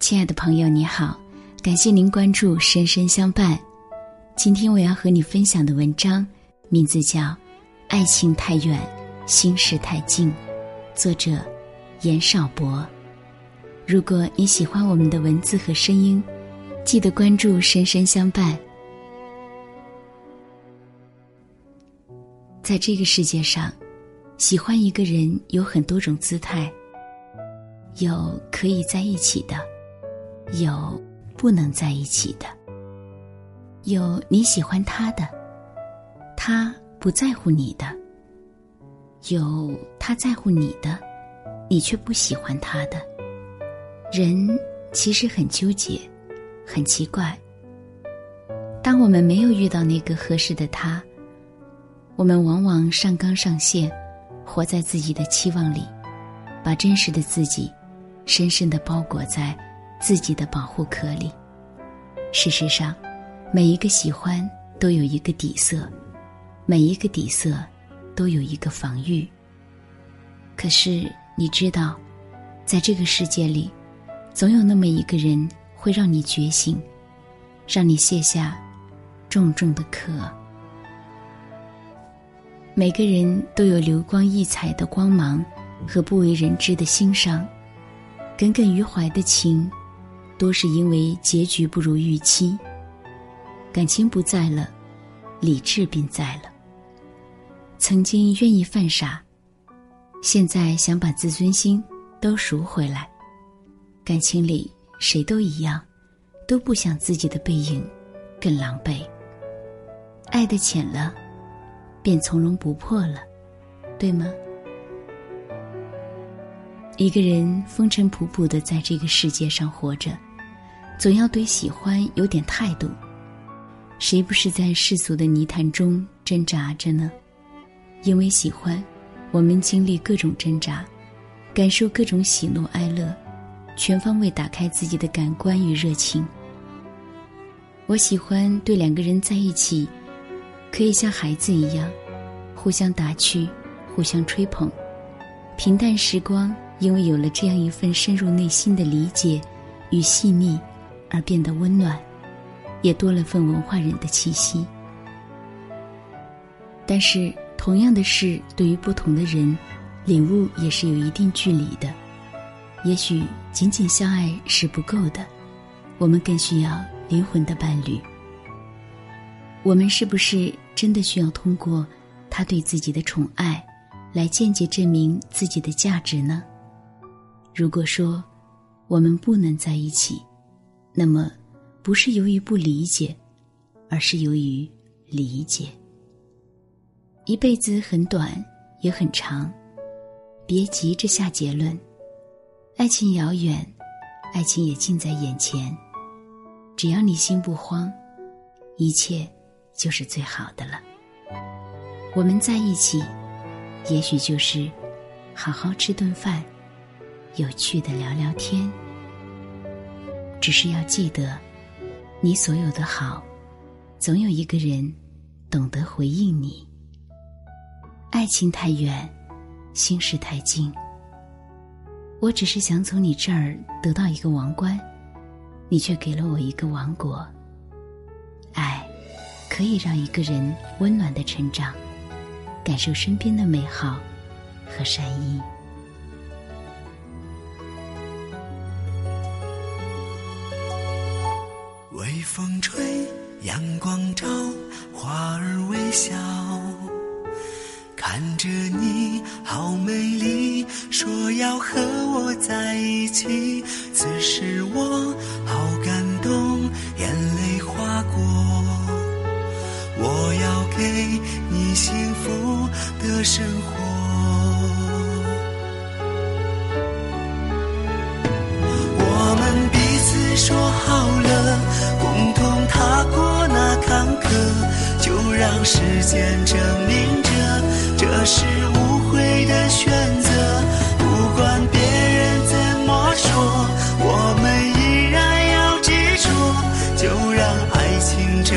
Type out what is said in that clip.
亲爱的朋友，你好，感谢您关注《深深相伴》。今天我要和你分享的文章，名字叫《爱情太远，心事太近》，作者严少博。如果你喜欢我们的文字和声音，记得关注《深深相伴》。在这个世界上，喜欢一个人有很多种姿态，有可以在一起的。有不能在一起的，有你喜欢他的，他不在乎你的；有他在乎你的，你却不喜欢他的。人其实很纠结，很奇怪。当我们没有遇到那个合适的他，我们往往上纲上线，活在自己的期望里，把真实的自己深深的包裹在。自己的保护壳里。事实上，每一个喜欢都有一个底色，每一个底色都有一个防御。可是你知道，在这个世界里，总有那么一个人会让你觉醒，让你卸下重重的壳。每个人都有流光溢彩的光芒和不为人知的心伤，耿耿于怀的情。多是因为结局不如预期，感情不在了，理智便在了。曾经愿意犯傻，现在想把自尊心都赎回来。感情里谁都一样，都不想自己的背影更狼狈。爱的浅了，便从容不迫了，对吗？一个人风尘仆仆的在这个世界上活着。总要对喜欢有点态度，谁不是在世俗的泥潭中挣扎着呢？因为喜欢，我们经历各种挣扎，感受各种喜怒哀乐，全方位打开自己的感官与热情。我喜欢对两个人在一起，可以像孩子一样，互相打趣，互相吹捧。平淡时光，因为有了这样一份深入内心的理解与细腻。而变得温暖，也多了份文化人的气息。但是，同样的事对于不同的人，领悟也是有一定距离的。也许仅仅相爱是不够的，我们更需要灵魂的伴侣。我们是不是真的需要通过他对自己的宠爱，来间接证明自己的价值呢？如果说我们不能在一起，那么，不是由于不理解，而是由于理解。一辈子很短，也很长，别急着下结论。爱情遥远，爱情也近在眼前。只要你心不慌，一切就是最好的了。我们在一起，也许就是好好吃顿饭，有趣的聊聊天。只是要记得，你所有的好，总有一个人懂得回应你。爱情太远，心事太近。我只是想从你这儿得到一个王冠，你却给了我一个王国。爱，可以让一个人温暖的成长，感受身边的美好和善意。微风吹，阳光照，花儿微笑，看着你好美丽，说要和我在一起。此时我好感给你幸福的生活我们彼此说好了共同踏过那坎坷就让时间证明着这是无悔的选择。不管别人怎么说我们依然要执着就让爱情证